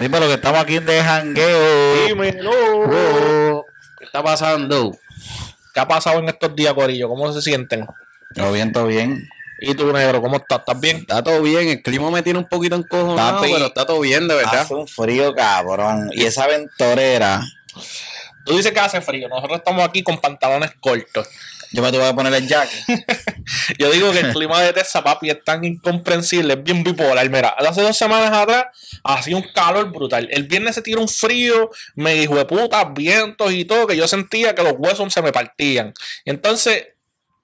Dime lo que estamos aquí de jangueo. Dímelo. Oh, ¿Qué está pasando? ¿Qué ha pasado en estos días, Corillo? ¿Cómo se sienten? Todo bien, todo bien. ¿Y tú, negro, cómo estás? ¿Estás bien? Está todo bien, el clima me tiene un poquito encojonado, Papi. pero está todo bien, de verdad. Hace un frío, cabrón. Y esa ventorera. Tú dices que hace frío. Nosotros estamos aquí con pantalones cortos. Yo me tuve que poner el jacket. Yo digo que el clima de Texas, papi, es tan incomprensible, es bien bipolar. Mira, hace dos semanas atrás hacía un calor brutal. El viernes se tiró un frío, me dijo de puta, vientos y todo, que yo sentía que los huesos se me partían. Entonces,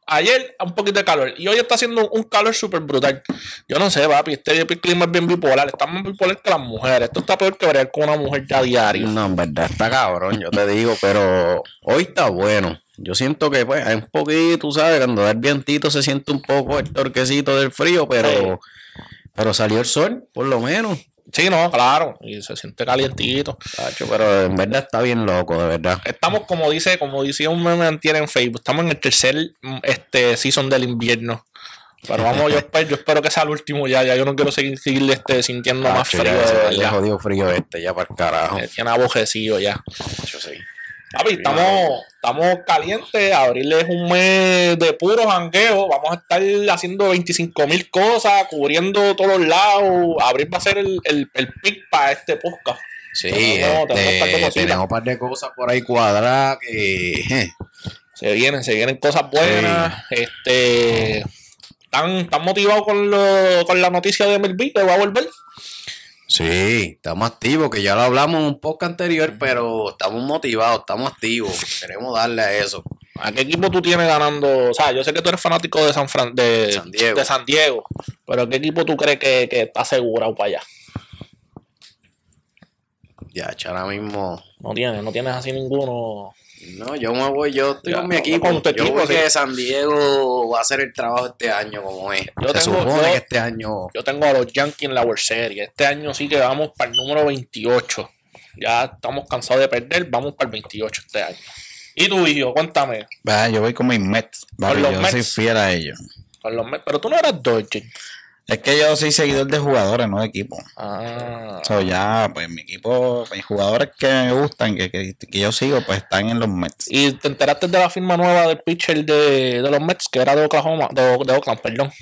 ayer un poquito de calor y hoy está haciendo un calor súper brutal. Yo no sé, papi, este clima es bien bipolar. Está más bipolar que las mujeres. Esto está peor que ver con una mujer ya diario. No, en verdad está cabrón, yo te digo, pero hoy está bueno. Yo siento que, pues, hay un poquito, tú sabes, cuando da el vientito se siente un poco el torquecito del frío, pero, pero salió el sol, por lo menos. Sí, no, claro. Y se siente calientito. Pero en verdad está bien loco, de verdad. Estamos, como dice, como decía un meme antier en Facebook, estamos en el tercer este season del invierno. Pero vamos, yo espero, yo espero que sea el último ya, ya yo no quiero seguir, seguir este, sintiendo más frío ya, verdad. jodido frío este, ya para el carajo. Me tiene abojecido ya. Tacho, sí. Papi, estamos, estamos calientes, abril es un mes de puro jangueo, vamos a estar haciendo 25 mil cosas, cubriendo todos los lados, abril va a ser el, el, el pick para este podcast. Sí, Tenemos- tenemos un par de este, tenemos un par de cosas por ahí cuadradas que... Se vienen, se vienen cosas buenas. Este. ¿Están, están motivados con, lo, con la noticia de que va a volver? Sí, estamos activos, que ya lo hablamos en un podcast anterior, pero estamos motivados, estamos activos. Queremos darle a eso. ¿A qué equipo tú tienes ganando? O sea, yo sé que tú eres fanático de San, Fran, de, San Diego. de San Diego, pero ¿qué equipo tú crees que, que está asegurado para allá? Ya, ahora mismo. No tienes, no tienes así ninguno. No, yo me voy, yo estoy Ya, con mi equipo. con tu yo equipo, voy sí. que San Diego va a hacer el trabajo este año como es. Yo Se tengo- supone yo- que este año. Yo tengo a los Yankees en la World Series. Este año sí que vamos para el número 28. Ya estamos cansados de perder, vamos para el 28 este año. ¿Y tu hijo? Cuéntame. Va, yo voy con mis Mets. los yo Mets. soy fiel a ellos. Con los Mets, Pero tú no eras Dodger. Es que yo soy seguidor de jugadores, no de equipo. Ah. So, ya, pues mi equipo, mis jugadores que me gustan, que, que, que yo sigo, pues están en los Mets. ¿Y te enteraste de la firma nueva del pitcher de, de los Mets, que era de Oklahoma, de, de Oakland, perdón?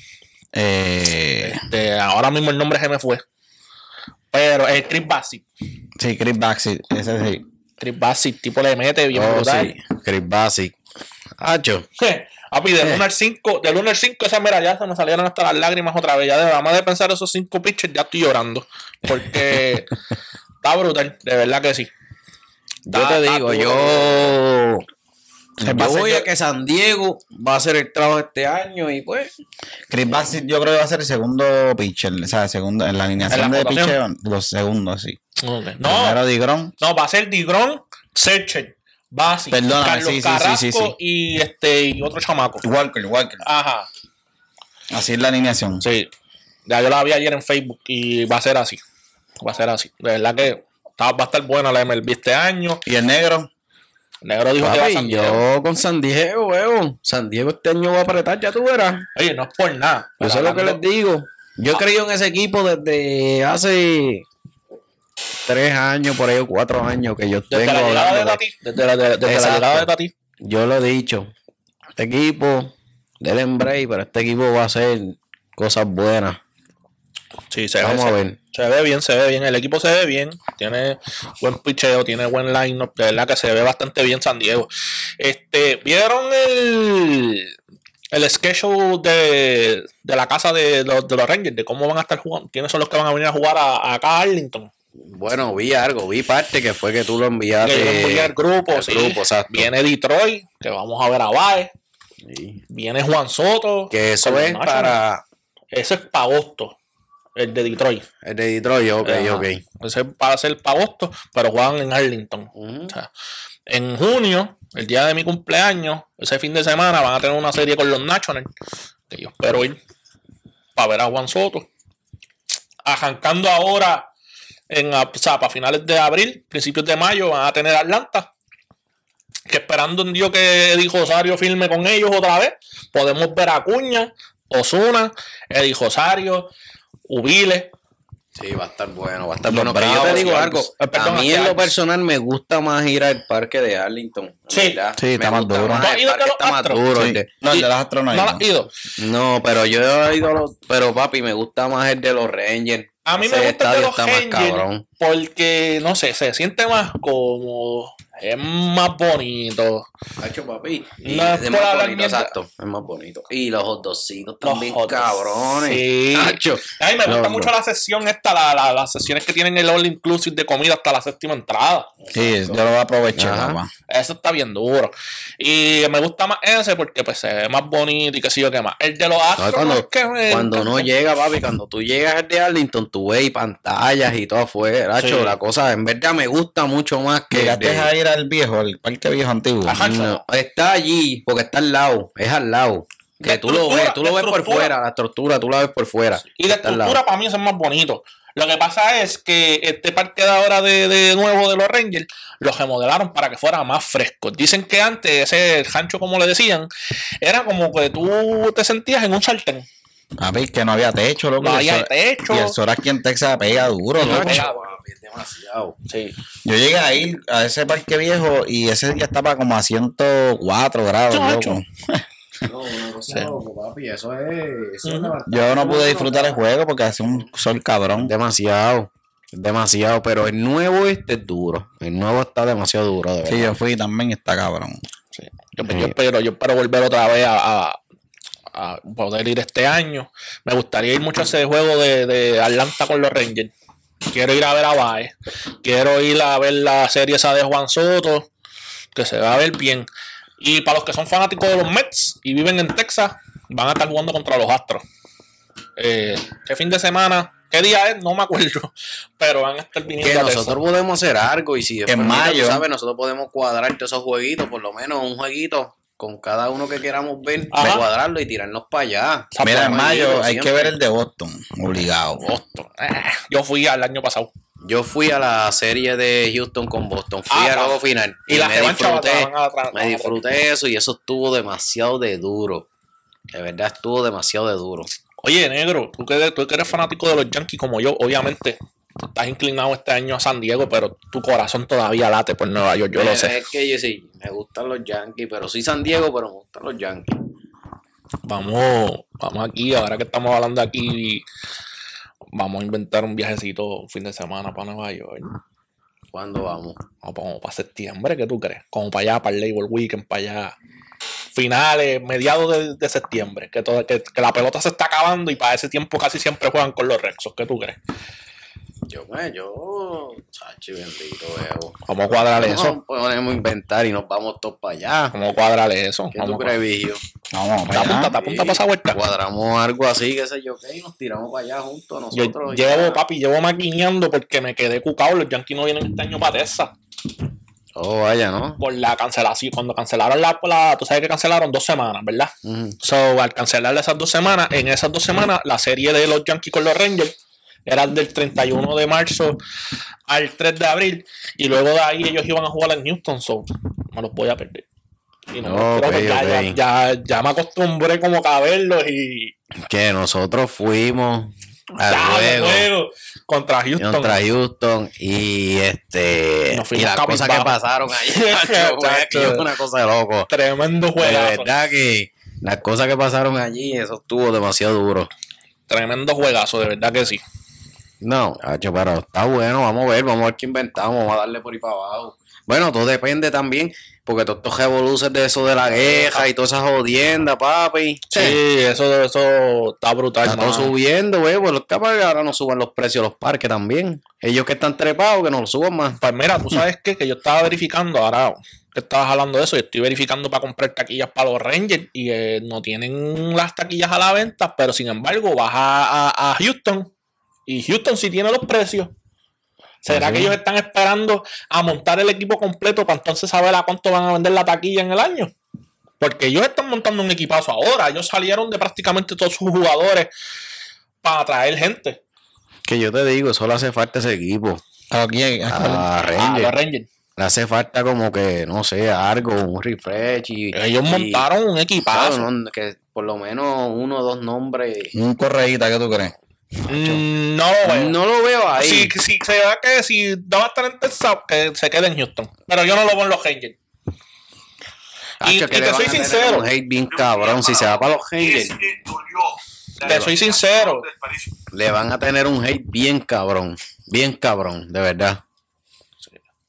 Eh, De, ahora mismo el nombre se me fue. Pero es Chris Bassett. sí, Chris Baxi, ese sí. Chris Bassett, tipo le mete bien Oh, brutal. sí, Chris Basic. Hacho, Papi, del 1 al 5, del 1 al 5, esa se me salieron hasta las lágrimas otra vez. Ya de nada más de pensar esos 5 pitchers, ya estoy llorando. Porque está brutal, de verdad que sí. yo Está- te está digo, yo. Se Yo voy yo- a que San Diego va a hacer el trabajo este año y pues. Chris Baxi yo creo que va a ser el segundo pitcher, o sea, segundo, en la alineación ¿En la de pitcher, los segundos, sí. Ok. Primero No, Digron, no, va a ser Digron, Searcher, Bassett, Perdóname, Carlos sí, sí, sí, Carrasco sí, sí. y este y otro chamaco. Walker, Walker. Ajá, Así es la alineación. sí. Ya yo la vi ayer en Facebook y va a ser así. Va a ser así. De verdad que va a estar buena la MLB este año. Y el negro, El negro dijo que va a Papi, San Diego. yo con San Diego, weón. San Diego este año va a apretar, ya tú verás. Oye, no es por nada. Yo pero sé lo que les digo. Yo he creído en ese equipo desde hace tres años, por ahí, o cuatro años que yo Desde tengo la llegada de. Tati. Desde la, de- desde la Exacto. llegada de Tati. Yo lo he dicho. Este equipo, del Embray, pero este equipo va a hacer cosas buenas. Sí, se Vamos ve, a ver. Se ve bien, se ve bien. El equipo se ve bien. Tiene buen picheo, tiene buen line-up. De verdad que se ve bastante bien San Diego. Este, ¿vieron el, el schedule de, de la casa de los, de los Rangers? De cómo van a estar jugando. ¿Quiénes son los que van a venir a jugar a, acá a Arlington? Bueno, vi algo, vi parte que fue que tú lo Que enviaste. yo envié al grupo, al sí. grupo, exacto. Viene Detroit, que vamos a ver a Baez. Sí. Viene Juan Soto. Que eso es para Ese es para agosto. El de Detroit. el de Detroit, ok, Ajá. ok. Ese es para ser para agosto, pero juegan en Arlington. Ujú. O sea, en junio, el día de mi cumpleaños, ese fin de semana, van a tener una serie con los Nationals. Que yo espero ir para ver a Juan Soto. Arrancando ahora, en, a- o sea, para finales de abril, principios de mayo, van a tener Atlanta. Que esperando un Dios que dijo Rosario firme con ellos otra vez, podemos ver a Cuña, Osuna, Eddie Rosario, Ubile. Sí, va a estar bueno, va a estar bueno. Pero yo te digo algo, a mí en lo personal me gusta más ir al parque de Arlington. Sí. Sí, está más duro. ¿Tú has El ido parque de los está más duro. No, el de las astronautas. ¿No ido? No, pero yo he ido a los... Pero papi, me gusta más el de los Rangers. A mí me gusta el de los cabrón. porque, no sé, se siente más como... Es más bonito. Hacho, papi. No es es por más bonito, exacto. Es más bonito. Y los hot dogcitos Los también hot cabrones. Sí. Hacho. Ay, me gusta No, mucho no. la sesión esta, la, la- las sesiones que tienen el All Inclusive de comida hasta la séptima entrada. Sí, yo lo voy a aprovechar. Eso está bien duro. Y me gusta más ese porque pues se ve más bonito y qué sé yo qué más. El de los Astros cuando- es que Cuando no llega, papi, cuando tú llegas al de Arlington, tú ves pantallas y todo afuera. Sí. la cosa, en verdad me gusta mucho más que. Llegaste de- a ir al viejo, al parque viejo antiguo. Ajá. No, está allí, porque está al lado, es al lado. Que tú lo ves, tú lo ves por fuera, la estructura, tú la ves por fuera. Y lado. estructura para mí es más bonito. Lo que pasa es que este parque de ahora de, de nuevo de los Rangers lo remodelaron para que fuera más fresco. Dicen que antes ese rancho, como le decían, era como que tú te sentías en un sartén. Papi, que no había techo, loco. No y el había techo. Y el sol aquí en Texas pega duro, No, loco. pega. papi, es demasiado. Sí. Yo llegué a ir a ese parque viejo y ese día estaba como a 104 grados, loco. No, una cosa Sí. loco, papi, eso es. eso es Ujú. Yo no pude disfrutar el juego porque hace un sol cabrón. Demasiado, demasiado, pero el nuevo este es duro. El nuevo está demasiado duro, de verdad. Sí, yo fui también y está cabrón. Sí. Yo, yo espero, yo espero volver otra vez a, a- a poder ir este año. Me gustaría ir mucho a ese juego de, de Atlanta con los Rangers. Quiero ir a ver a Baez. Quiero ir a ver la serie esa de Juan Soto, que se va a ver bien. Y para los que son fanáticos de los Mets y viven en Texas, van a estar jugando contra los Astros. Eh, ¿Qué fin de semana? ¿Qué día es? No me acuerdo. Pero van a estar viniendo que nosotros podemos hacer algo y si En mayo. sabes, nosotros podemos cuadrar todos esos jueguitos, por lo menos un jueguito con cada uno que queramos ver, Ajá. cuadrarlo y tirarnos para allá. Mira, en mayo hay que ver el de Boston, obligado. Boston. Eh, yo fui al año pasado. Yo fui a la serie de Houston con Boston, fui Ah, al juego pa. final Y, la me disfruté, van a tra- me disfruté eso y eso estuvo demasiado de duro. De verdad estuvo demasiado de duro. Oye, negro, tú que, eres- tú que eres fanático de los Yankees como yo, obviamente estás inclinado este año a San Diego, pero tu corazón todavía late por Nueva York, yo lo Eh, sé. Es que yo sí, me gustan los Yankees, pero soy San Diego, pero me gustan los Yankees. Vamos, vamos aquí, ahora que estamos hablando aquí, vamos a inventar un viajecito un fin de semana para Nueva York. ¿Cuándo vamos? Vamos para, septiembre, ¿qué tú crees? Como para allá, para el Labor Weekend, para allá. Finales, mediados de, de septiembre, que, todo, que, que la pelota se está acabando y para ese tiempo casi siempre juegan con los Rexos, ¿qué tú crees? Yo, me, yo, chachi, bendito, veo. Vamos a cuadrarle eso. No podemos inventar y nos vamos todos para allá. Vamos a cuadrarle eso. ¿Qué Vamos tú a- crees, Vigio? Vamos, ¿Te apunta, te apunta para esa vuelta? Cuadramos algo así, qué sé yo, qué, y nos tiramos para allá juntos Yo nosotros. llevo, ya. papi, llevo maquineando porque me quedé cucado. Los Yankees no vienen este año para Texas. Oh, vaya, ¿no? Por la cancelación. Cuando cancelaron la, la- Tú sabes que cancelaron dos semanas, ¿verdad? So, al cancelar esas dos semanas, en esas dos semanas, la serie de los Yankees con los Rangers era del 31 de marzo al 3 de abril. Y luego de ahí ellos iban a jugar en Houston. So, me los voy a perder. Y no, creo que ya, ya, ya, ya me acostumbré como a verlos y. Que nosotros fuimos al de juego juego contra Houston. contra Houston y este y las cosas que pasaron ahí, fue una cosa de loco. Tremendo De juegazo. verdad que las cosas que pasaron allí, eso estuvo demasiado duro. Tremendo juegazo, de verdad que sí. No, hacho, pero está bueno, vamos a ver, vamos a ver qué inventamos, vamos a darle por ahí para abajo. Bueno, todo depende también, porque todos estos revoluces de eso de la guerra y todas esas jodiendas, papi. Sí, eso, eso está brutal. Mano. subiendo, güey, pues los capaz que ahora no suban los precios de los parques también. Ellos que están trepados, que no los suban más. Pues mira, tú sabes qué? que yo estaba verificando ahora que estabas hablando de eso, yo estoy verificando para comprar taquillas para los Rangers y eh, no tienen las taquillas a la venta, pero sin embargo vas a, a- a Houston y Houston sí tiene los precios. ¿Será que ellos están esperando a montar el equipo completo para entonces saber a cuánto van a vender la taquilla en el año? Porque ellos están montando un equipazo ahora. Ellos salieron de prácticamente todos sus jugadores para atraer gente. Que yo te digo, solo hace falta ese equipo. Aquí, aquí. A A Rangers. los Rangers. Le hace falta como que, no sé, algo, un refresh. Y, Ellos y- montaron un equipazo. claro, no, que por lo menos uno o dos nombres. Un correíta, ¿qué tú crees? Mm, no lo veo. No lo veo ahí. Si, si se ve que si va a estar en Texas, que se quede en Houston. Pero yo no lo veo en los. Tacho, y- que y le te soy sincero. Un hate bien cabrón. Si se va para los Rangers, Te soy sincero. le van a tener un hate bien cabrón. Bien cabrón, de verdad.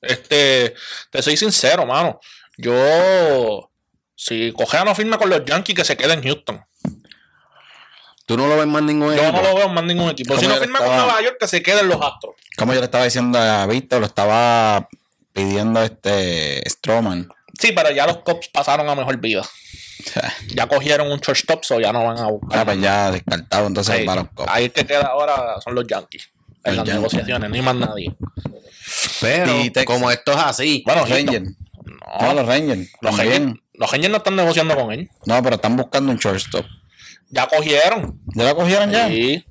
Este, te soy sincero, mano. Yo, si Cogea no firma con los Yankees, que se quede en Houston. Tú no lo ves más ningún Yo equipo. no lo veo más ningún equipo. Si no yo firma con estaba- Nueva York, que se quede en los Astros. Como yo le estaba diciendo a Víctor, lo estaba pidiendo este Stroman. Sí, pero ya los Cubs pasaron a mejor vida. Ya cogieron un shortstop, so ya no van a buscar. Ah, pues ya descartado entonces Sí, para los Cubs. ahí que queda ahora son los Yankees. En Los las Yankees. negociaciones, ni más nadie. Pero como esto es así, Bueno, Los Rangers. No, No, los Rangers. los. Rangers, los Rangers no están negociando con él. No, pero están buscando un shortstop. Ya cogieron. ¿Ya lo cogieron ya? Sí.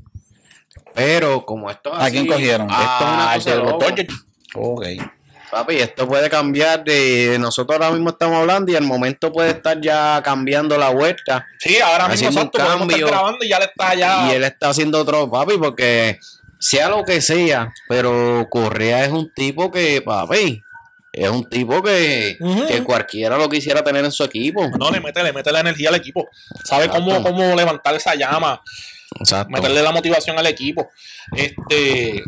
pero como esto es ¿A así. quién cogieron? Esto es una Ah, cosa de. Ok. Papi, esto puede cambiar de nosotros ahora mismo estamos hablando y el momento puede estar ya cambiando la vuelta Sí, ahora mismo exacto, podemos estar grabando y ya le está ya. y él está haciendo otro, papi, porque sea lo que sea, pero Correa es un tipo que, papi, es un tipo que, que cualquiera lo quisiera tener en su equipo. No, le mete, le mete la energía al equipo. Sabe cómo, cómo levantar esa llama, Exacto. meterle la motivación al equipo. Este.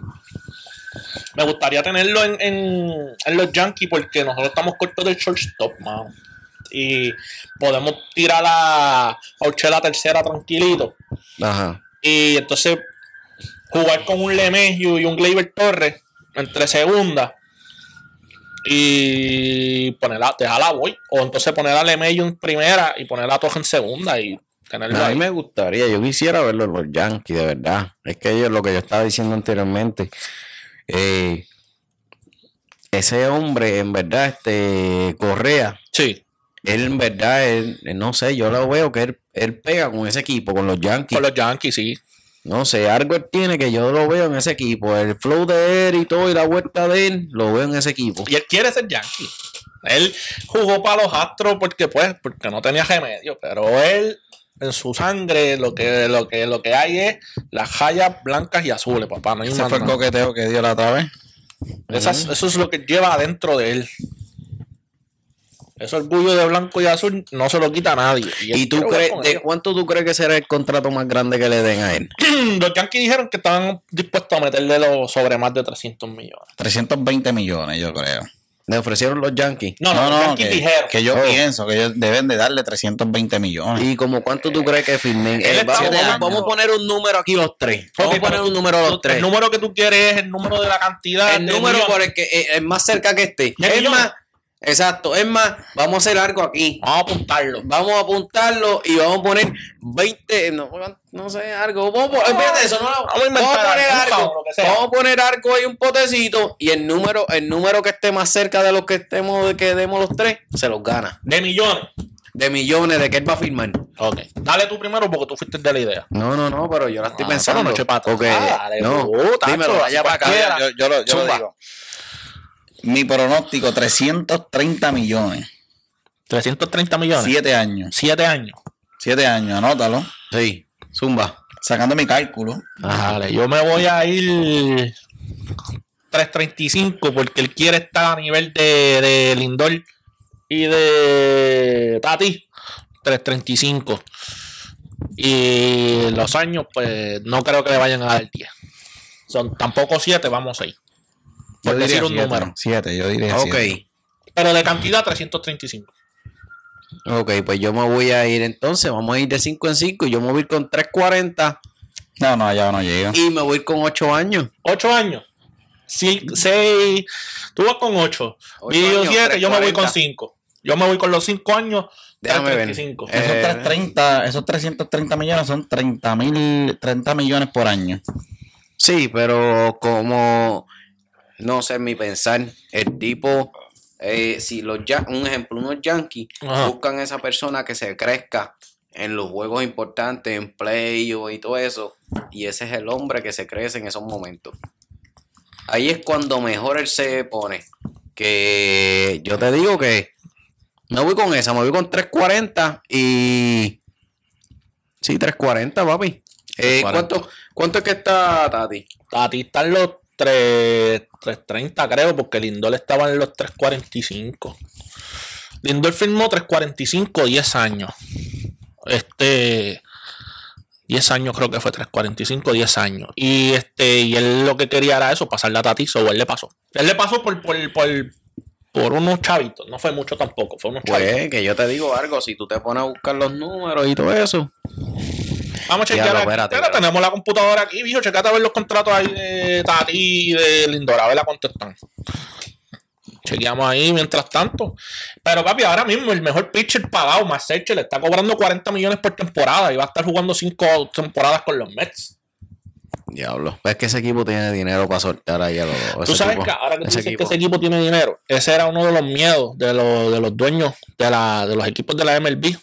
Me gustaría tenerlo en, en, en los Yankees porque nosotros estamos cortos del shortstop, mano. Y podemos tirar a, a Urchela tercera tranquilito. Ajá. Y entonces jugar con un Lemegio y un Gleyber Torres entre segunda. Y poner a, dejar a Boy. O entonces poner a en primera y poner a Torres en segunda y tenerlo A mí ahí. me gustaría, yo quisiera verlo los Yankees, de verdad. Es que yo, lo que yo estaba diciendo anteriormente, eh, ese hombre, en verdad, este Correa, Sí, él en verdad, él no sé, yo lo veo que él, él pega con ese equipo, con los Yankees. con los Yankees, sí. No sé, algo él tiene que yo lo veo en ese equipo. El flow de él y todo y la vuelta de él, lo veo en ese equipo. Y él quiere ser Yankee. Él jugó para los Astros porque pues, porque no tenía remedio. Pero él, en su sangre, lo que, lo que, lo que hay es las rayas blancas y azules, papá. No hay Ese fue el coqueteo que dio la otra vez. Esas- Eso es lo que lleva adentro de él. Ese orgullo de blanco y azul no se lo quita a nadie. él ¿Y tú crees, de ellos. cuánto tú crees que será el contrato más grande que le den a él? Los Yankees dijeron que estaban dispuestos a meterle los sobre más de 300 millones. 320 millones, yo creo. Le ofrecieron los Yankees. No, no, los Yankees que, dijeron. que yo Oh. pienso que ellos deben de darle 320 millones. ¿Y como cuánto tú crees que firmen? Él Eh, está vamos, a poner un número aquí los tres. Vamos a poner un número los tres. El número que tú quieres es el número de la cantidad. El número millones. por el que eh, el más cerca que esté. ¿De Es millones? más, exacto, es más, vamos a hacer algo aquí. Vamos a apuntarlo. Vamos a apuntarlo y vamos a poner 20, no, no sé, algo. Vamos a poner, espérate, eso no, Vamos a vamos a poner algo. Vamos a poner algo ahí, un potecito, y el número, el número que esté más cerca de los que estemos, de que demos los tres, se los gana. De millones. De millones de que él va a firmar. Ok. Dale tú primero porque tú fuiste de la idea. No, no, no, pero yo la estoy Ah, pensando. no porque, Dale, no, dímelo, vaya para acá. yo, yo lo, yo lo digo. Mi pronóstico, 330 millones. 330 millones. Siete años. Siete años. Siete años, anótalo. Sí, zumba. Sacando mi cálculo. Dale, yo me voy a ir 335 porque él quiere estar a nivel de, de Lindor y de Tati. 335. Y los años, pues no creo que le vayan a dar 10. Son tampoco 7, vamos a ir. Por Yo decir diría un siete. número. Siete, yo diría Ok, siete. Pero de cantidad 335. ok, pues yo me voy a ir entonces, vamos a ir de 5 en 5 y yo me voy a ir con 340 No, no, allá no llega. y me voy a ir con 8 años. 8 años. 6. Tú vas con 8. Ocho Y yo años, 7, yo me voy con 340. 5. Yo me voy con los 5 años. Déjame ver. 335. Eh, Esos, 330, esos 330 millones son 30 mil, 30 millones por año. Sí, pero como no sé mi pensar, el tipo, eh, si los ya un ejemplo, unos Yankees Ajá. buscan a esa persona que se crezca en los juegos importantes, en playoffs y todo eso, y ese es el hombre que se crece en esos momentos. Ahí es cuando mejor él se pone. Que yo te digo que me voy con esa, me voy con 340 y. Sí, 340, papi. Eh, 40. ¿cuánto, ¿Cuánto es que está Tati? Tati está en los 3, 330, creo, porque Lindor estaba en los 345. Lindor firmó 345, 10 años. Este. 10 años creo que fue 345, 10 años. Y este, y él lo que quería era eso, pasarle a Tati, so él le pasó. Él le pasó por, por, por, por unos chavitos, no fue mucho tampoco, fue unos chavitos. Pues que yo te digo algo, si tú te pones a buscar los números y todo eso. Vamos a chequear. Espérate, espérate. tenemos la computadora aquí, bicho. Checate a ver los contratos ahí de Tati y de Lindor. A ver la contestan. Chequeamos ahí mientras tanto. Pero, papi, ahora mismo el mejor pitcher pagado, más le está cobrando 40 millones por temporada y va a estar jugando 5 temporadas con los Mets. Diablo. Es que ese equipo tiene dinero para soltar ahí a los. Tú sabes equipo- que ahora que tú ese dices equipo. que ese equipo tiene dinero, ese era uno de los miedos de los, de los dueños de, la, de los equipos de la MLB,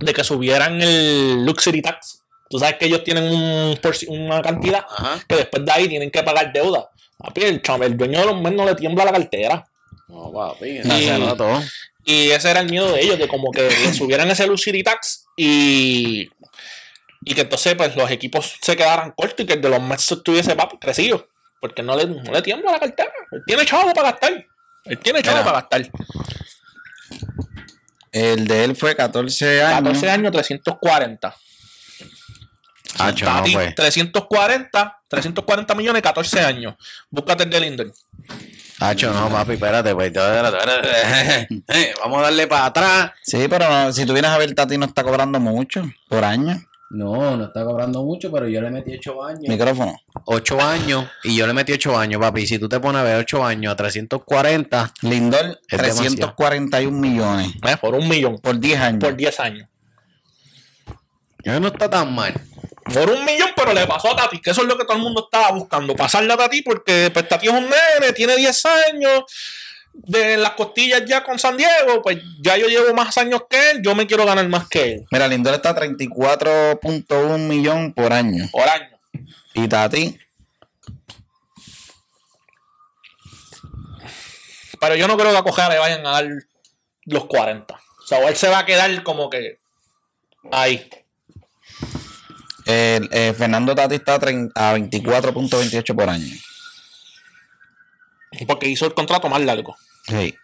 de que subieran el Luxury Tax. Tú sabes que ellos tienen un, una cantidad Ajá. que después de ahí tienen que pagar deuda. Papi, el, el dueño de los Mets no le tiembla la cartera. No, papi. Y- No se notó. Y ese era el miedo de ellos, de como que le subieran ese Luxury Tax y, y que entonces pues los equipos se quedaran cortos y que el de los Mets estuviese papi, crecido. Porque no le, no le tiembla la cartera. Él tiene chavo para gastar. Él tiene chavo Mira. para gastar. El de él fue 14 años. 14 años, 340. Ah, Tati, pues. 340, 340 millones, 14 años. Búscate el de Linden. Hacho, no, papi, espérate, pues. Vamos a darle para atrás. Sí, pero si tú vienes a ver, Tati no está cobrando mucho por año. No, no está cobrando mucho, pero yo le metí 8 años. Micrófono. 8 años y yo le metí 8 años, papi. Si tú te pones a ver 8 años a 340, Lindor, Es 341 millones Eh, Por un millón. por 10 años. Por 10 años. ya no está tan mal. Por un millón, pero le pasó a Tati, que eso es lo que todo el mundo estaba buscando. Pasarle a Tati porque pues, Tati es un nene, tiene 10 años, de las costillas ya con San Diego, pues ya yo llevo más años que él, yo me quiero ganar más que él. Mira, Lindor está a 34.1 millón por año. Por año. Y Tati, Pero yo no creo que a le vayan a dar los 40. O sea, o él se va a quedar como que ahí. el, eh, Fernando Tati está a, 30 a 24.28 por año. Porque hizo el contrato más largo. Sí,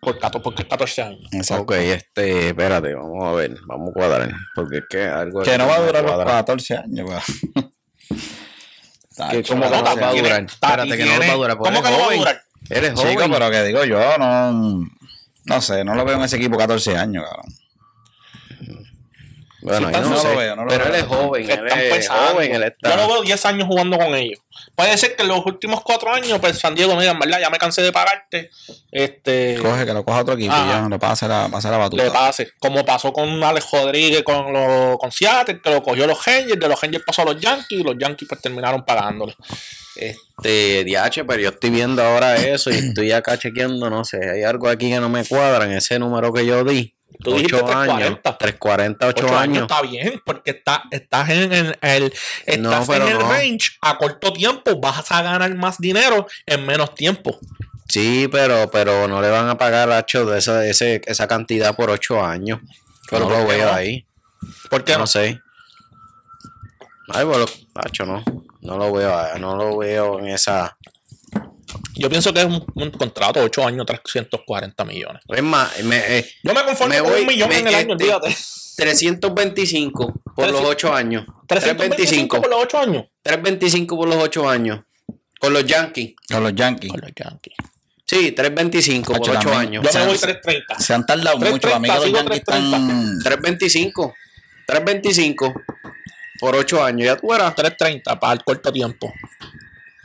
Por 14, porque es 14 años. exacto. Ok, este, espérate, vamos a ver, vamos a cuadrar. Porque es que algo. Que no va a durar los cuadra. 14 años, weón. Que ¿Cómo que no, va a durar? Espérate, que no va a durar. porque ¿Cómo que no va a durar? Eres Chico, joven. pero que digo yo, no. No sé, no lo veo en ese equipo 14 años, cabrón. Bueno, yo no no, lo veo, no lo pero veo. él es joven. Él es joven. Él está. Yo lo veo 10 años jugando con ellos. Puede ser que en los últimos 4 años, pues San Diego me digan, ¿verdad? Ya me cansé de pagarte. Este. Coge, que lo coja otro equipo y Ajá. ya le pase la, pase la batuta. le pase. Como pasó con Alex Rodríguez con, los con Seattle, que lo cogió los Rangers, de los Rangers pasó a los Yankees y los Yankees pues terminaron pagándole. Este, DH, pero yo estoy viendo ahora eso y estoy acá chequeando, no sé, hay algo aquí que no me cuadra en ese número que yo di. Tú dijiste 8 años. 340. 340, 8, Ocho años. está bien, porque está, estás en el, el- estás pero en el no. range a corto tiempo, vas a ganar más dinero en menos tiempo. Sí, pero, pero no le van a pagar Hacho de esa, ese, esa cantidad por 8 años. Pero no ¿por lo veo no? ahí. ¿Por qué no no? sé. Ay, bueno, Hacho, no. No lo veo, no lo veo en esa. Yo pienso que es un, un contrato, 8 años, 340 millones. Es más, me, eh, Yo me conformo Me con voy- un millón me- en el año, este- olvídate. 325 por los 8 años. 325 por los 8 años. 325 por los 8 años. Con los Yankees. Con los Yankees. Con los Yankees. Sí, 325 por Hacho, 8 también. años. Yo O sea, me voy se- 330. Se han tardado mucho. 330, Para mí que los sigo Yankees están. 325. 325 por 8 años. Ya tú verás. 330 para el corto tiempo.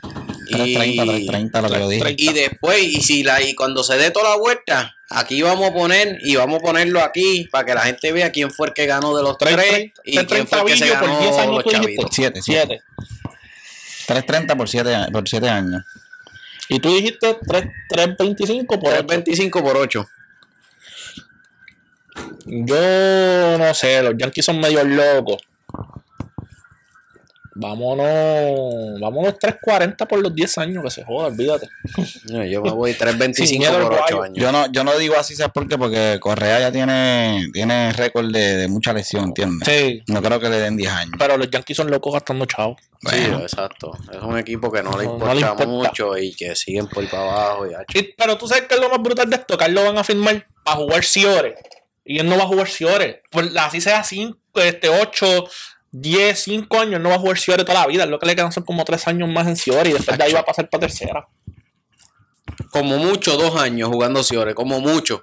330, 330, lo que dije. 330. Y después, y si la, y cuando se dé toda la vuelta, aquí vamos a poner, y vamos a ponerlo aquí para que la gente vea quién fue el que ganó de los tres 330 y quién fue el que se billos por 10 ganó años los chavitos. 7, 7. 7. 330 por 7 por siete años. Y tú dijiste 3, 325 por 8. 325 por 8. Yo no sé, los Yankees son medio locos. Vámonos, vámonos 3.40 por los 10 años, que se joda, olvídate. No, yo me voy Sin 3.25 miedo al por 8 guayo. años. Yo no, yo no digo así, ¿sabes por qué? Porque Correa ya tiene, tiene récord de, de mucha lesión, ¿entiendes? Sí, No creo que le den 10 años. pero los Yankees son locos gastando chavos. Sí, exacto. Es un equipo que no le no importa, le importa. mucho y que siguen por para abajo. Y. Y- pero tú sabes que es lo más brutal de esto, lo van a firmar a jugar Ciore. Y él no va a jugar Ciore. Pues así sea 5, este, 8, 10, 5 años, no va a jugar Ciore toda la vida. Lo que le quedan son como 3 años más en Ciore y después de ahí va a pasar para tercera. Como mucho, dos años jugando Ciore, como mucho.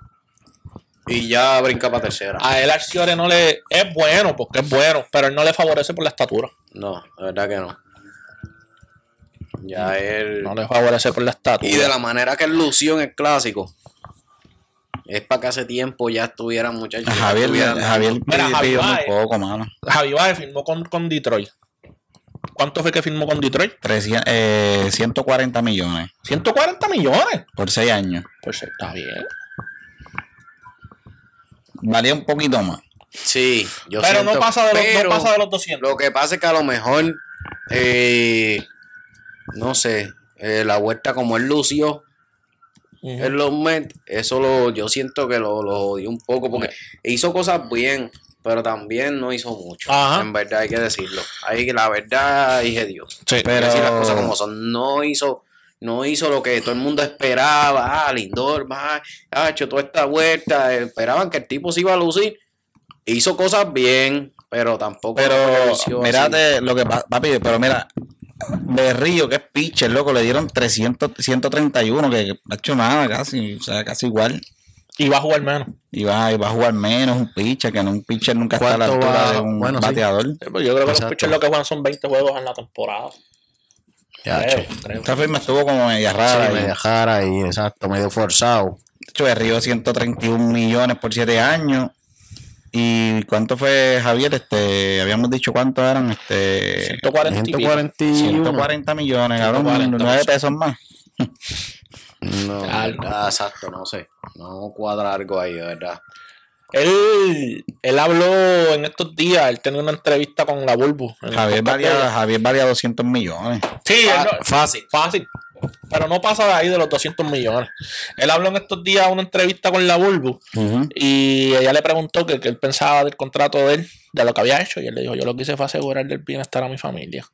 Y ya brinca para tercera. A él al Ciore no le... Es bueno, porque es bueno, pero él no le favorece por la estatura. No, la verdad que no. Ya él. No le favorece por la estatura. Y de la manera que él lució en el clásico. Es para que hace tiempo ya estuviera muchachos. Javier, estuvieran- Javier Mira, pidió- pidió Javi muy Baez. poco, mano. Javi Baez firmó con, con Detroit. ¿Cuánto fue que firmó con Detroit? 300, eh, 140 millones 140 millones. por 6 años. Pues está bien. Valía un poquito más. Sí, yo pero no pasa, de los, pero no pasa de los 200. Lo que pasa es que a lo mejor. eh, no sé. eh, la vuelta como él lució Ujú. en los Mets, eso lo, yo siento que lo, lo jodió un poco porque hizo cosas bien, pero también no hizo mucho. Ajá. En verdad hay que decirlo. Hay que la verdad dije Dios. Sí. Pero- decir las cosas como son. No hizo, no hizo lo que todo el mundo esperaba. Ah, Lindor, va, ha hecho toda esta vuelta. Esperaban que el tipo se iba a lucir. Hizo cosas bien, pero tampoco. Pero, mírate lo que pa- papi, pero mira, Berrío, que es pitcher, loco, le dieron 300, 131, que no ha hecho nada casi, o sea, casi igual. Y va a jugar menos. Y va, y va a jugar menos un pitcher, que no un pitcher nunca está a la ¿Cuánto altura va? de un Bueno, bateador. Sí, pues Yo creo que los Exacto. pitchers lo que juegan son 20 juegos en la temporada. Ya, Creo, creo. Esta firma estuvo como media rara. Sí, y- medio jara y exacto, medio forzado. De hecho, Berrío 131 millones por 7 años. ¿Y cuánto fue Javier? Este, habíamos dicho cuánto eran, este 140 y pico. 141. 140 millones, cabrón, 140, 9 sí. pesos más. No, Algo. verdad, exacto, no sé. No cuadra algo ahí, de verdad. Él, él habló en estos días, él tenía una entrevista con la Bulbu. en Javier ella. Javier valía 200 millones. Sí, Ah, no- fácil. fácil. Pero no pasa de ahí de los 200 millones. Él habló en estos días una entrevista con la Bulbu y ella le preguntó que, que él pensaba del contrato de él, de lo que había hecho. Y él le dijo: Yo lo que hice fue asegurar el bienestar a mi familia.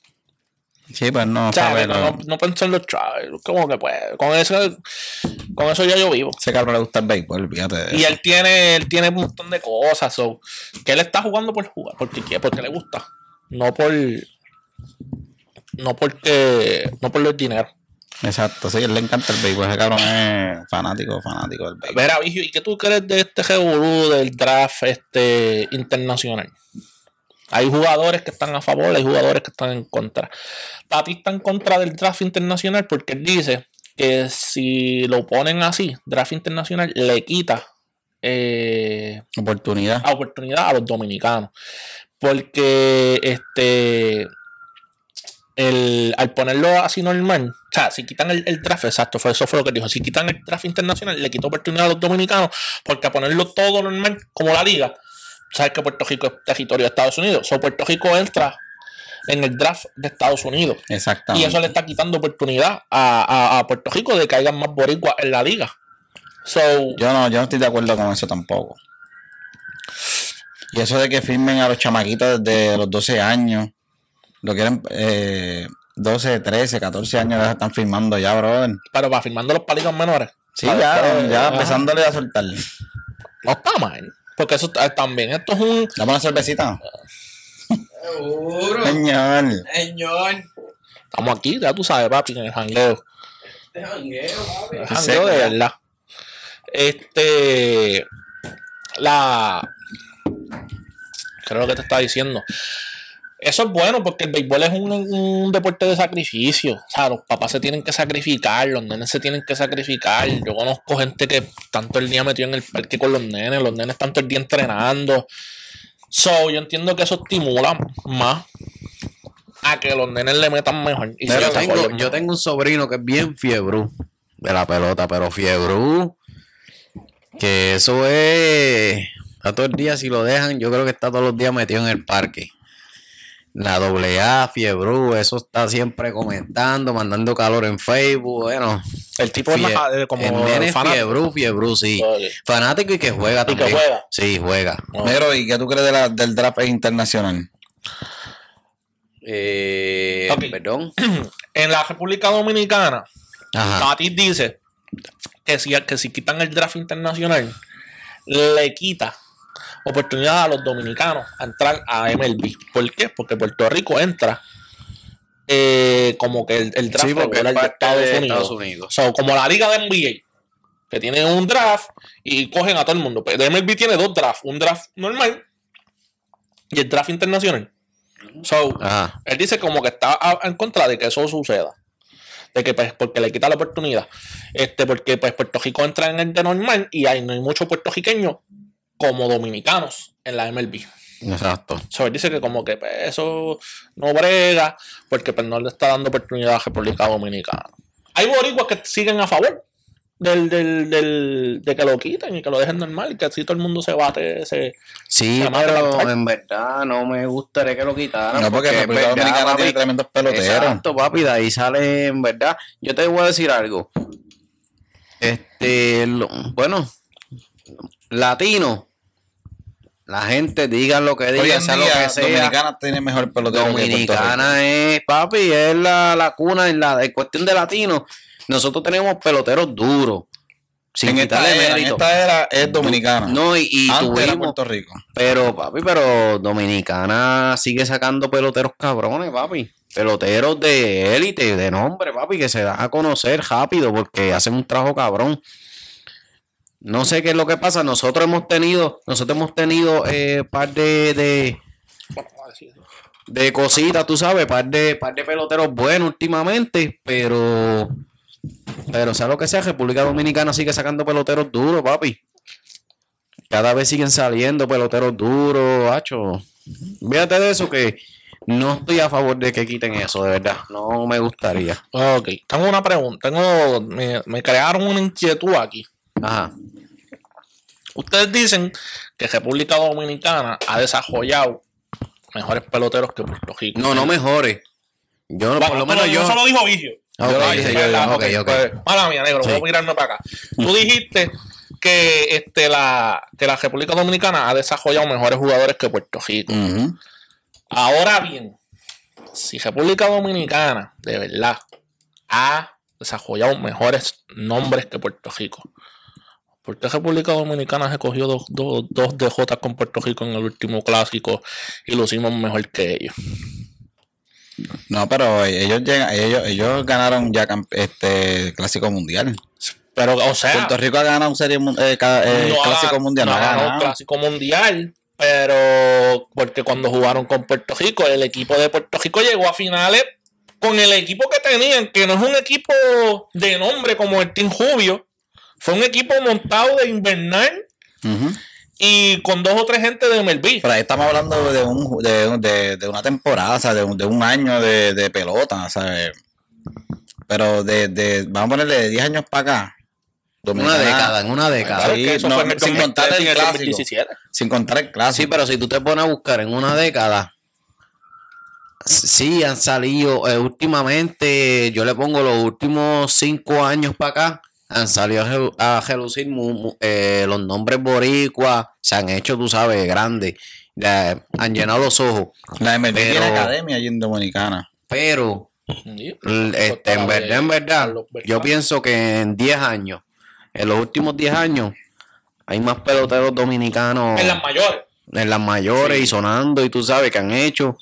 Sí, pues no, O sea, sabe, no, no, no pensó en los chavos. Como que pues, con eso, con eso ya yo vivo. ese cabrón le gusta el béisbol, fíjate de Y eso. él tiene, él tiene un montón de cosas. so, que él está jugando por jugar, porque quiere, porque le gusta. No por. No porque. No por los dinero. Exacto, sí, él le encanta el béisbol. Ese cabrón es fanático, fanático del béisbol. Mira, Vigio, ¿y qué tú crees de este revolú del draft este internacional? Hay jugadores que están a favor, hay jugadores que están en contra. Tati está en contra del draft internacional porque él dice que si lo ponen así, draft internacional, le quita eh, Oportunidad. oportunidad a los dominicanos. Porque este el, al ponerlo así normal, o sea, si quitan el, el draft, exacto, fue, eso fue lo que dijo. Si quitan el draft internacional, le quita oportunidad a los dominicanos, porque a ponerlo todo normal, como la liga, sabes que Puerto Rico es territorio de Estados Unidos. O Puerto Rico entra en el draft de Estados Unidos. Y Exactamente. eso le está quitando oportunidad a, a- a Puerto Rico de que haya más boricuas en la liga. So, Yo no, yo no estoy de acuerdo con eso tampoco. Y eso de que firmen a los chamaquitos desde los 12 años, lo quieren eh, 12, 13, 14 años ya están firmando ya, brother. pero va firmando los palitos menores. Sí, ya, ya empezándole a soltarle. No está mal. Porque eso eh, también, esto es un. Dame una cervecita. Seguro. Señor. Señor. Estamos aquí, ya tú sabes, papi, en el jangueo. Este jangueo, papi. El jangueo de verdad. Este. La. Creo que te estaba diciendo. Eso es bueno porque el béisbol es un, un deporte de sacrificio. O sea, los papás se tienen que sacrificar, los nenes se tienen que sacrificar. Yo conozco gente que tanto el día metido en el parque con los nenes, los nenes tanto el día entrenando. So, yo entiendo que eso estimula más a que los nenes le metan mejor. Y Pero tengo, yo tengo un sobrino que es bien fiebrú de la pelota, pero fiebrú. Que eso es. A todo el día, si lo dejan, yo creo que está todos los días metido en el parque. La AA, Fiebru, eso está siempre comentando, mandando calor en Facebook. Bueno, El tipo es Fie- más, eh, como el nene es fanático. Fiebru, Fiebru, sí. Oye. Fanático y que juega Y que también. juega. Sí, juega. Negro, ¿y qué tú crees de la- del draft internacional? Eh. Perdón. En la República Dominicana. Tatis dice que si, que si quitan el draft internacional, le quita oportunidad a los dominicanos a entrar a MLB. ¿Por qué? Porque Puerto Rico entra eh, como que el, el draft Sí, porque regular es de Estados, de Unidos. Estados Unidos. So, como la liga de NBA, que tiene un draft y cogen a todo el mundo. Pero MLB tiene dos drafts, un draft normal y el draft internacional. So, Ajá. él dice como que está en contra de que eso suceda. De que pues porque le quita la oportunidad. Este, porque pues Puerto Rico entra en el de normal y hay, no hay muchos puertorriqueños como dominicanos en la MLB. Exacto. So, él dice que como que pues, eso no brega porque pues, no le está dando oportunidad a la República Dominicana. Hay boricuas que siguen a favor del, del, del- de que lo quiten y que lo dejen normal y que así todo el mundo se bate. Se, Sí, Se pero en verdad no me gustaría que lo quitaran. No, porque en República verdad, Dominicana papi, tiene tremendos peloteros. Exacto, papi, de ahí sale, en verdad. Yo te voy a decir algo. Este, lo- bueno, latino. La gente diga lo que diga, sea lo que sea. Dominicana tiene mejor pelotero que. Dominicana es, papi, es la, la cuna en la en cuestión de latino. Nosotros tenemos peloteros duros. Sin En esta, era, en mérito. esta era es dominicana. No, y, y Antes era tuvimos, Puerto Rico. pero, papi, pero Dominicana sigue sacando peloteros cabrones, papi. Peloteros de élite, de nombre, papi, que se da a conocer rápido porque hacen un trabajo cabrón. No sé qué es lo que pasa. Nosotros hemos tenido, nosotros hemos tenido eh, par de, de, de cositas, tú sabes, par de, par de peloteros buenos últimamente, pero, pero sea lo que sea, República Dominicana sigue sacando peloteros duros, papi. Cada vez siguen saliendo peloteros duros, hacho. Fíjate de eso que no estoy a favor de que quiten eso, de verdad. No me gustaría. Ok, tengo una pregunta. Tengo, me, me crearon una inquietud aquí. Ajá. Ustedes dicen que República Dominicana ha desarrollado mejores peloteros que Puerto Rico. No, no mejores. Yo, por lo menos yo. Eso lo dijo Vigio. Ok, Yo lo dije, ¿Verdad? ok, ok. pues, mala mía, negro, Sí. voy a mirarme para acá. Tú dijiste que, este, la, que la República Dominicana ha desarrollado mejores jugadores que Puerto Rico. Ahora bien, si República Dominicana de verdad ha desarrollado mejores nombres que Puerto Rico, ¿por qué República Dominicana se cogió dos, dos, dos DJ con Puerto Rico en el último clásico y lo hicimos mejor que ellos? No, pero ellos llegan, ellos, ellos ganaron ya este clásico mundial. Pero, o sea, Puerto Rico ha ganado un serie eh, eh, no ha- clásico mundial. no ha ganado ganado. clásico mundial, pero porque cuando jugaron con Puerto Rico, el equipo de Puerto Rico llegó a finales con el equipo que tenían, que no es un equipo de nombre como el Team Jubio, fue un equipo montado de invernal y con dos o tres gente de MLB. Pero ahí estamos hablando de, un, de, de, de una temporada, o sea, de un, de un año de, de pelota, ¿sabes? Pero de, de, vamos a ponerle de 10 años para acá. Una Dominicana- década, en una década. Claro sí, que eso no, fue en el sin contar 2013 el clásico. 2017. Sin contar el Sí, clásico. pero si tú te pones a buscar en una década, sí han salido eh, últimamente, yo le pongo los últimos cinco años para acá, han salido a, relu- a relucir eh, los nombres boricuas, se han hecho, tú sabes, grandes, han llenado los ojos, La MLB pero- tiene academia allí en Dominicana. pero Sí. este, en verdad, en verdad, yo pienso que en 10 años, en los últimos 10 años, hay más peloteros dominicanos En las mayores. en las mayores y sonando y tú sabes que han hecho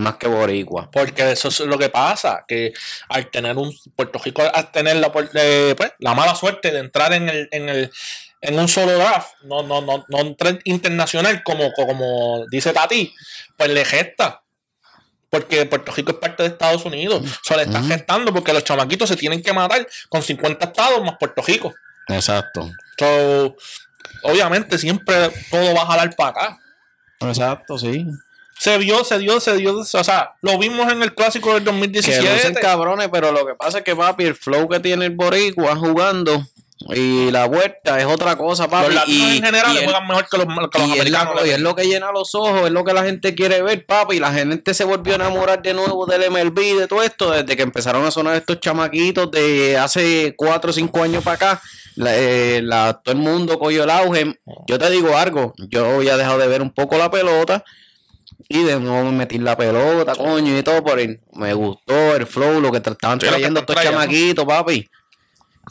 más que boricua. Porque eso es lo que pasa, que al tener un Puerto Rico, al tener la, eh, pues, la mala suerte de entrar en el, en el en un solo draft, no, no, no, no entrar internacional como, como dice Tati, pues le gesta. Porque Puerto Rico es parte de Estados Unidos. Eso le está gestando porque los chamaquitos se tienen que matar con 50 estados más Puerto Rico. Exacto. So, obviamente siempre todo va a jalar para acá. Exacto, sí. Se vio, se dio, se dio. O sea, lo vimos en el clásico del Que lucen 2017. cabrones, pero lo que pasa es que papi, el flow que tiene el boricua jugando y la vuelta es otra cosa, papi. Los latinos y, en general le juegan mejor que los, que los y americanos. y es lo que llena los ojos, es lo que la gente quiere ver, papi. Y la gente se volvió a enamorar de nuevo del MLB de todo esto desde que empezaron a sonar estos chamaquitos de hace 4 o 5 años para acá. La- eh, la- todo el mundo cogió el auge. Yo te digo algo, yo he dejado de ver un poco la pelota y de nuevo me metí la pelota, coño, y todo por el, me gustó el flow, lo que estaban trayendo estos chamaquitos, papi.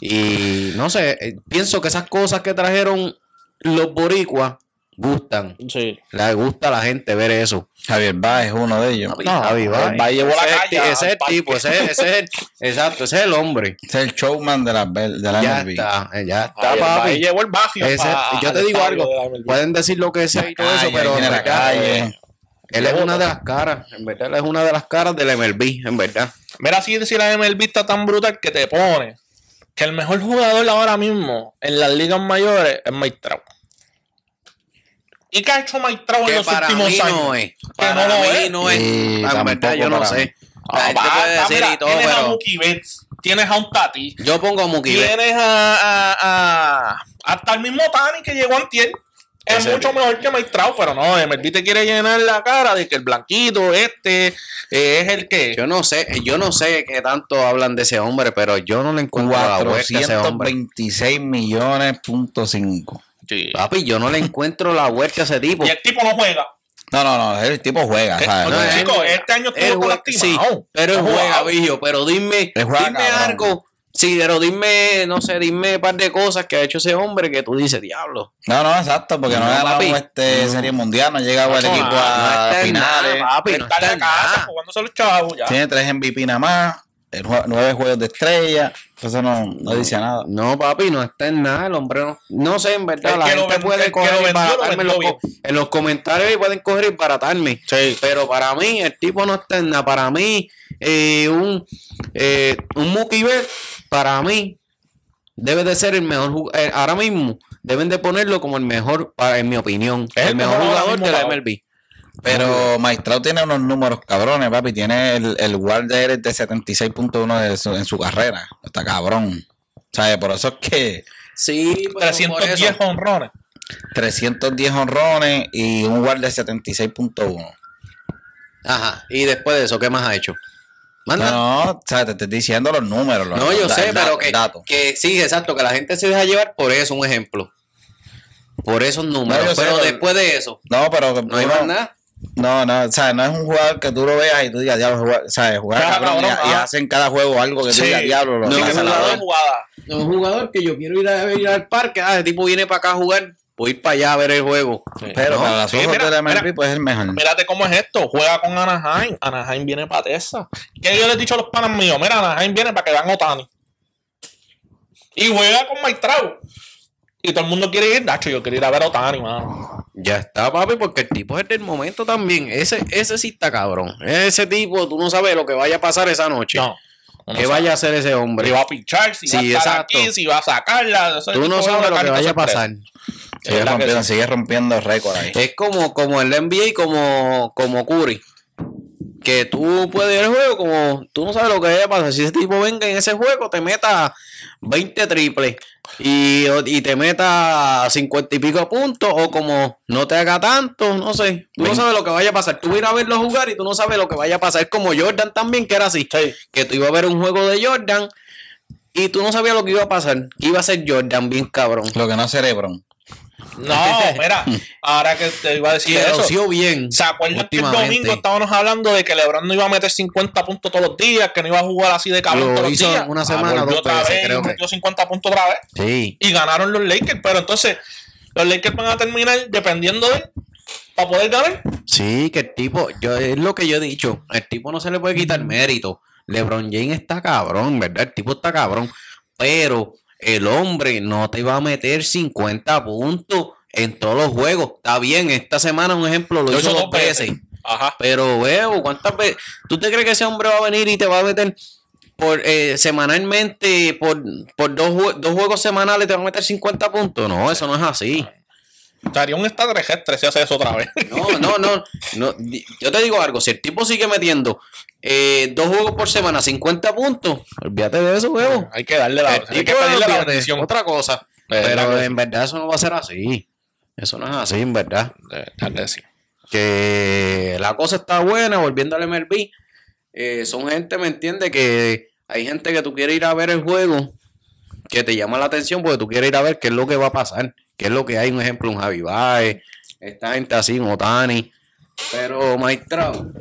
Y no sé, eh, pienso que esas cosas que trajeron los boricuas gustan. Sí. Le gusta a la gente ver eso. Javier Báez es uno de ellos. No, Javi, el Báez. Llevó la Ese es el calle Ese es el tipo, ese, es- ese es el, exacto, ese es el hombre. Ese es el showman de la, de la Ya MLB. está, eh, ya está, Valle papi. llevó el. Ese- yo te digo algo, pueden decir lo que sea y todo eso, Calle, pero en la verdad, calle. Él es una de las caras, en verdad, él es una de las caras del MLB, en verdad. Mira, si si la MLB está tan brutal que te pone que el mejor jugador ahora mismo en las ligas mayores es Mike Trout. ¿Y qué ha hecho Mike Trout en Que los para últimos mí años? no es. Para no lo mí es. no es. En verdad, yo no sé. La Ah, puede basta, decir mira, y todo, tienes a Mookie Betts, tienes a un Tati, yo pongo a Mookie Betts. tienes a, a, a- hasta el mismo Tani que llegó antier. Es mucho mejor que Trout, pero no, MLB te quiere llenar la cara de que el blanquito este eh, es el que... Yo no sé, yo no sé qué tanto hablan de ese hombre, pero yo no le encuentro la vuelta a ese hombre. 426 millones punto cinco. Sí. Papi, yo no le encuentro la vuelta a ese tipo. Y el tipo no juega. No, no, no, el tipo juega, Eh, ¿sabes? oye, no, chico, él- este año estuvo juega- sí, lastimado. pero él juega. Vigio, pero dime, juega dime cabrón. algo. Sí, pero dime, no sé, dime un par de cosas que ha hecho ese hombre que tú dices, diablo. No, no, exacto, porque no, No, ha ganado papi. este No. Serie Mundial, no ha llegado No, equipo a finales. papi, no Está en casa chavos ya. Tiene tres MVP nada más, el nueve juegos de estrella. Eso no, no dice nada. No, papi, no está en nada, el hombre no. No sé, en verdad, El la lo gente ven- puede el coger lo y lo baratarme en los, vendió co- en los comentarios y pueden coger y baratarme. Sí. Pero para mí, el tipo no está en nada. Para mí, eh, un, eh, un Mookie Betts, para mí, debe de ser el mejor jugador. ahora mismo, deben de ponerlo como el mejor, para, en mi opinión, Es el, el mejor jugador de la MLB. Pero Maestrao tiene unos números cabrones, papi. Tiene el, el WAR de él es de 76.1 de su- en su carrera. Está cabrón. ¿Sabes? Por eso es que Sí, pero por 310 eso- honrones. 310 honrones y un WAR de 76.1. Ajá. Y después de eso, ¿qué más ha hecho? Manda. No, no, o sea, te estoy diciendo los números. los- No, yo sé, da- pero que, que sí, exacto, que la gente se deja llevar por eso, un ejemplo. Por esos números. No, sé, pero pero- después de eso, No, pero no hay más nada. No, no, o sea, no es un jugador que tú lo veas y tú digas, diablo, jugar, ¿sabes? Jugar Claro, cabrón, y, cabrón, y ajá. hacen cada juego algo que tú Sí. digas, diablo, lo No, que es un jugador hora". jugada. Es un jugador que yo quiero ir, a, ir al parque. Ah, ese tipo viene para acá a jugar. Voy para allá a ver el juego. Pero No, para las sí, mira, de la MLB, mira. pues es el mejor. Mírate cómo es esto. Juega con Anaheim. Anaheim viene para Texas. ¿Qué yo les he dicho a los panas míos? Mira, Anaheim viene para que vean Otani. Y juega con Mike Trout. Y todo el mundo quiere ir. Nacho, yo quiero ir a ver a Otani, mano. Ya está, papi, porque el tipo es del momento también. Ese, ese sí está cabrón. Ese tipo, tú no sabes lo que vaya a pasar esa noche. No. ¿Qué vaya a hacer ese Si hombre? va a pinchar, si Sí, va a estar exacto. aquí, si va a sacarla. Tú no es sabes lo que vaya a pasar. Sigue rompiendo, sigue rompiendo récord ahí. Es como, como el NBA y como, como Curry. Que tú puedes ir al juego como tú no sabes lo que vaya a pasar. Si ese tipo venga en ese juego, te meta 20 triples y, y te meta 50 y pico puntos, o como no te haga tanto, no sé. Tú no sabes lo que vaya a pasar. Tú vas a ir a verlo jugar y tú no sabes lo que vaya a pasar. Es como Jordan también, que era así. Sí. Que tú ibas a ver un juego de Jordan y tú no sabías lo que iba a pasar. Que iba a ser Jordan bien cabrón. Lo que no es Cerebron. No, mira, ahora que te iba a decir Que eso. lució bien. ¿Se acuerdan que el domingo estábamos hablando de que LeBron no iba a meter 50 puntos todos los días, que no iba a jugar así de cabrón Lo todos los hizo días? una semana, volvió dos otra veces, vez creo metió 50 puntos otra vez. Sí. Y ganaron los Lakers, pero entonces los Lakers van a terminar dependiendo de él para poder ganar. Sí, que el tipo, yo es lo que yo he dicho, el tipo no se le puede quitar mérito. LeBron James está cabrón, ¿verdad? El tipo está cabrón, pero el hombre no te va a meter 50 puntos en todos los juegos. Está bien, esta semana un ejemplo lo hizo dos veces, Ajá. pero veo cuántas veces. ¿Tú te crees que ese hombre va a venir y te va a meter por eh, semanalmente por, por dos, dos juegos semanales te va a meter 50 puntos? No, eso no es así. Estaría un extraterrestre si hace eso otra vez. No, no, no, Yo te digo algo, si el tipo sigue metiendo eh, dos juegos por semana, 50 puntos, olvídate de eso, huevo. hay que darle la, El hay que pedirle la bendición. otra cosa. Pero en verdad eso no va a ser así. Eso no es así, en verdad. De verdad que sí. que la cosa está buena, volviendo al MLB. eh, son gente, ¿me entiende? Que hay gente que tú quieres ir a ver el juego, que te llama la atención porque tú quieres ir a ver qué es lo que va a pasar, qué es lo que hay, un ejemplo, un Javi Baez, esta gente así, un Otani. Pero Trout,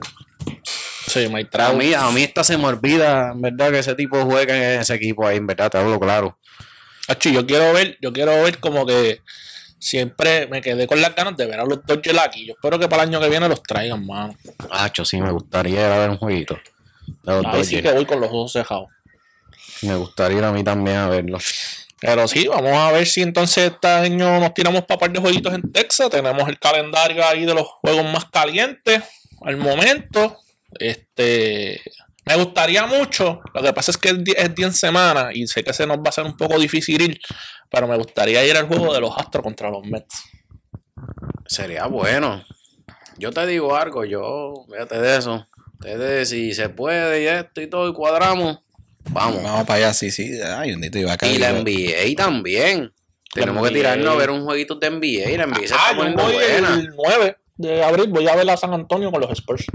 Sí, Mike a mí, a mí esta se me olvida, en verdad, que ese tipo juega en ese equipo ahí, en verdad, te hablo claro. Achi, yo quiero ver, yo quiero ver como que siempre me quedé con las ganas de ver a los Dodgers aquí. Yo espero que para el año que viene los traigan, mano. Hacho, sí, me gustaría ir a ver un jueguito. Ahí sí que voy con los ojos cejados. Me gustaría ir a mí también a verlo. Pero sí, vamos a ver si entonces este año nos tiramos para par de jueguitos en Texas. Tenemos el calendario ahí de los juegos más calientes al momento. Este, me gustaría mucho. Lo que pasa es que es die- es 10 semanas y sé que se nos va a hacer un poco difícil ir. Pero me gustaría ir al juego de los Astros contra los Mets. Sería bueno. Yo te digo algo, yo, fíjate de eso. Ustedes, si se puede y esto y todo, y cuadramos, vamos. Vamos para allá, sí, sí. Ay, bendito, iba a caer. Y la NBA también. Tenemos que NBA. tirarnos a ver un jueguito de NBA. La NBA se Ah, está yo voy buena. el 9 de abril. Voy a ver a San Antonio con los Spurs.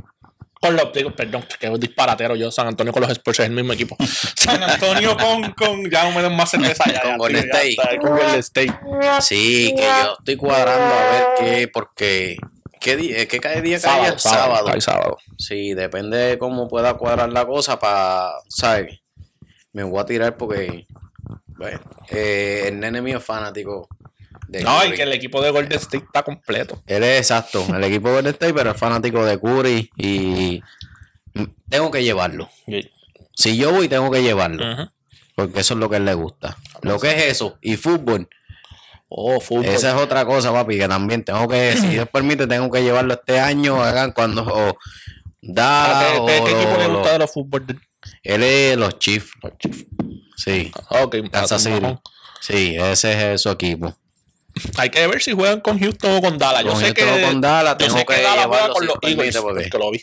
Con los, digo, perdón, que es disparatero yo. San Antonio con los Spurs es el mismo equipo. San Antonio con, con ya no me den más cerveza ya. Con Golden State. Con Golden State. Sí, que yo estoy cuadrando a ver qué, porque. ¿Qué, día, ¿qué cae día cae? Sábado, Ay, sábado. Sí, depende de cómo pueda cuadrar la cosa para, ¿sabes? Me voy a tirar porque, bueno, eh, el nene mío es fanático de No, y que el equipo de Golden State está completo. Él es exacto, el equipo de Golden State, pero es fanático de Curry y tengo que llevarlo. Si yo voy, tengo que llevarlo, porque eso es lo que él le gusta. Lo que es eso, y fútbol, Oh, fútbol. esa es otra cosa, papi, que también tengo que, si Dios permite, tengo que llevarlo este año, hagan cuando o, da, Ah, ¿Qué, qué- qué o equipo le gusta de los fútbol? Él es los Chiefs. Sí, Ok, Kansas City. Sí, ese es su equipo. Hay que ver si juegan con Houston o con Dallas. Yo Con sé Houston que, con Dallas, yo tengo sé que que Dallas juega con los Eagles, porque- porque lo vi.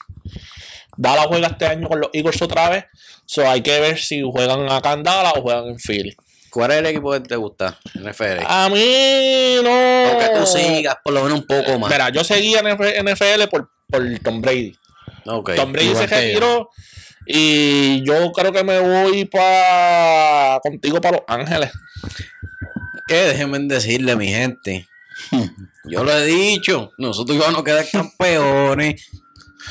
Dallas juega este año con los Eagles otra vez. So hay que ver si juegan acá en Dallas o juegan en Philly. ¿Cuál es el equipo que te gusta? NFL. A mí no. O que tú sigas por lo menos un poco más. Mira, yo seguía en NFL por, por Tom Brady. Ok. Tom Brady igual se retiró. Y yo creo que me voy para contigo para Los Ángeles. Que déjenme decirle, mi gente. Yo lo he dicho. Nosotros íbamos a quedar campeones.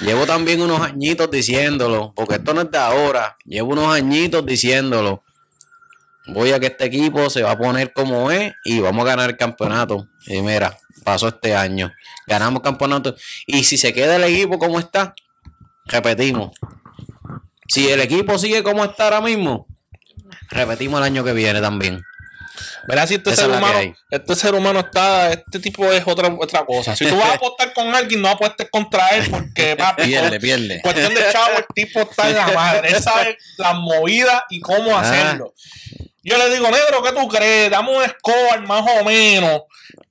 Llevo también unos añitos diciéndolo. Porque esto no es de ahora. Llevo unos añitos diciéndolo. Voy a que este equipo se va a poner como es y vamos a ganar el campeonato. Y mira, pasó este año. Ganamos campeonato. Y si se queda el equipo como está, repetimos. Si el equipo sigue como está ahora mismo, repetimos el año que viene también. Verás si este Esa ser humano, este ser humano está, este tipo es otra, otra cosa. Si tú vas a apostar con alguien, no apuestes contra él porque papi, Pierde, pierde. cuestión de chavo, el tipo está en la madre. Él sabe las movidas y cómo Ah. hacerlo. Yo le digo, negro, ¿qué tú crees? Dame un score más o menos.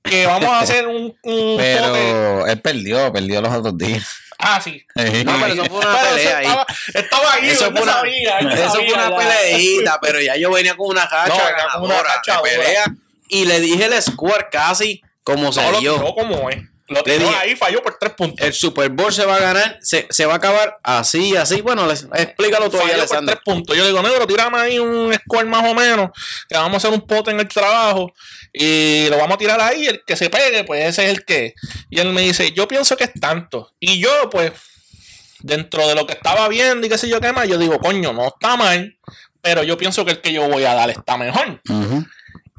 Que vamos a hacer un, un. Pero él perdió, perdió los otros días. Ah, sí. No, pero eso fue una Pero pelea ahí. estaba, estaba ahí, Eso fue una, sabía, eso sabía fue una peleita, pero ya yo venía con una No, con una ganadora de dura. pelea y le dije el score casi como se No lo dio. como es. Lo tiró dije- ahí, falló por tres puntos. El Super Bowl se va a ganar, se, se va a acabar así, así. Bueno, les- explícalo tú ahí, Falló por Alexander. tres puntos. Yo digo, negro, tirame ahí un score más o menos. Que vamos a hacer un pote en el trabajo. Y lo vamos a tirar ahí. El que se pegue, pues ese es el que. Y él me dice, yo pienso que es tanto. Y yo, pues, dentro de lo que estaba viendo y qué sé yo qué más, yo digo, coño, no está mal. Pero yo pienso que el que yo voy a dar está mejor. Ujú.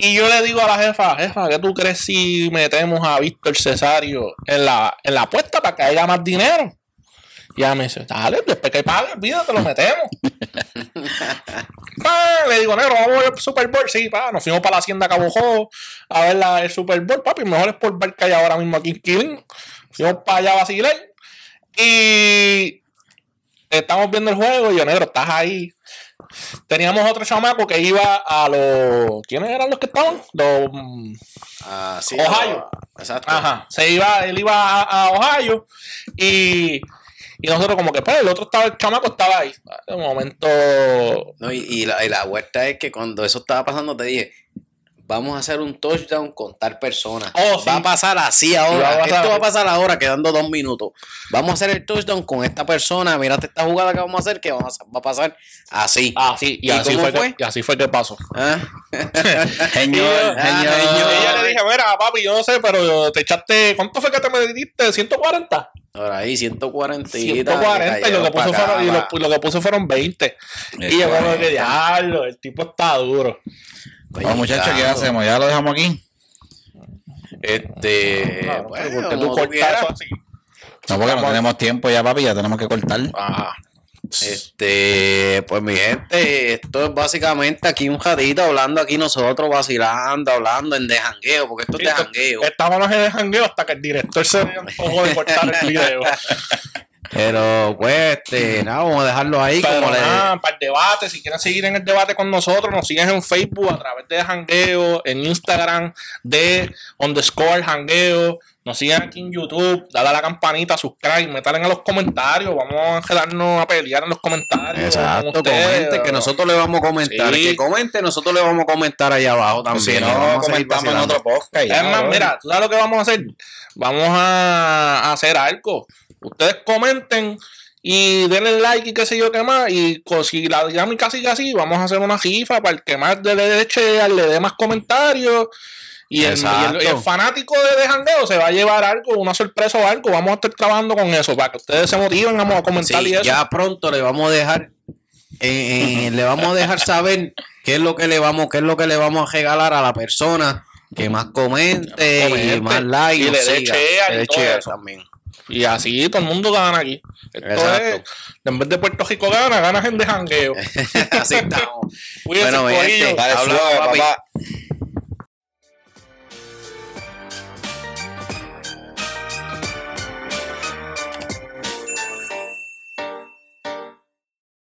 Y yo le digo a la jefa, jefa, ¿qué tú crees si metemos a Víctor Cesario en la, en la apuesta para que haya más dinero? Y ella me dice, dale, después que pague, olvídate, lo metemos. Le digo, negro, vamos a ver el Super Bowl. Sí, pa, nos fuimos para la hacienda Cabo Jojo a ver la, el Super Bowl, papi. Mejor es por ver que hay ahora mismo aquí en Killing. Fuimos para allá a vacilar. Y estamos viendo el juego y yo, negro, estás ahí. Teníamos otro chamaco que iba a los. ¿Quiénes eran los que estaban? Los. Ah, sí, Ohio. Exacto. Ajá. Se iba, él iba a, a Ohio y. Y nosotros, como que, pues, el otro estaba, el chamaco estaba ahí. De momento. No, y, y la, y la vuelta es que cuando eso estaba pasando te dije, vamos a hacer un touchdown con tal persona. Oh, sí. Va a pasar así va ahora. Esto va a pasar ahora, quedando dos minutos. Vamos a hacer el touchdown con esta persona. Mírate esta jugada que vamos a hacer que vamos a- va a pasar así. Así, y, ¿Y así fue, fue? Que, y así fue que pasó. ¿Ah? Señor, Ah, señor. señor. Y le dije, mira, papi, yo no sé, pero te echaste. ¿Cuánto fue que te mediste? ¿140? Ahora ahí, 140 y 140 y lo que puso fueron, y lo, lo que puso fueron 20. y yo como que diablo, el tipo está duro. Bueno, muchachos, ¿qué hacemos? ¿Ya lo dejamos aquí? Este, Claro, bueno, pero porque tú cortas quieras. eso así. No, porque no tenemos tiempo ya, papi, ya tenemos que cortar. Ajá. Este, pues mi gente, esto es básicamente aquí un jadito hablando aquí nosotros, vacilando, hablando en de jangueo, porque esto es de jangueo. Estábamos en el jangueo hasta que el director se dio antojo de cortar el video. Pero pues, este, nada, vamos a dejarlo ahí Pero como le. para el debate, si quieren seguir en el debate con nosotros, nos siguen en Facebook a través de Jangueo, en Instagram de underscore Jangueo, nos siguen aquí en YouTube, dale a la campanita, subscribe, metalen en los comentarios, vamos a quedarnos a pelear en los comentarios. Exacto, con ustedes. comente, que nosotros le vamos a comentar. Sí. Que comente, nosotros le vamos a comentar allá abajo también. si no, Vamos comentamos en otro podcast. ya, Es más, mira, ¿tú sabes lo que vamos a hacer? Vamos a hacer algo. Ustedes comenten y denle like y qué sé yo qué más. Y si la dinámica sigue así, vamos a hacer una rifa para el que más le dé share, le dé más comentarios. Y el, y el- Exacto. y el fanático de, de Jangueo se va a llevar algo, una sorpresa o algo. Vamos a estar trabajando con eso para que ustedes se motiven, vamos a comentar Sí, y eso. ya pronto le vamos a dejar, eh, eh, le vamos a dejar saber qué es lo que le vamos, qué es lo que le vamos a regalar a la persona que más comente, Comente, y más like, y le dé share y todo eso. también. Y así todo el mundo gana aquí. Esto Exacto. es, en vez de Puerto Rico gana, gana gente de jangueo. Así estamos. Cuídense, Bueno, gente, papá.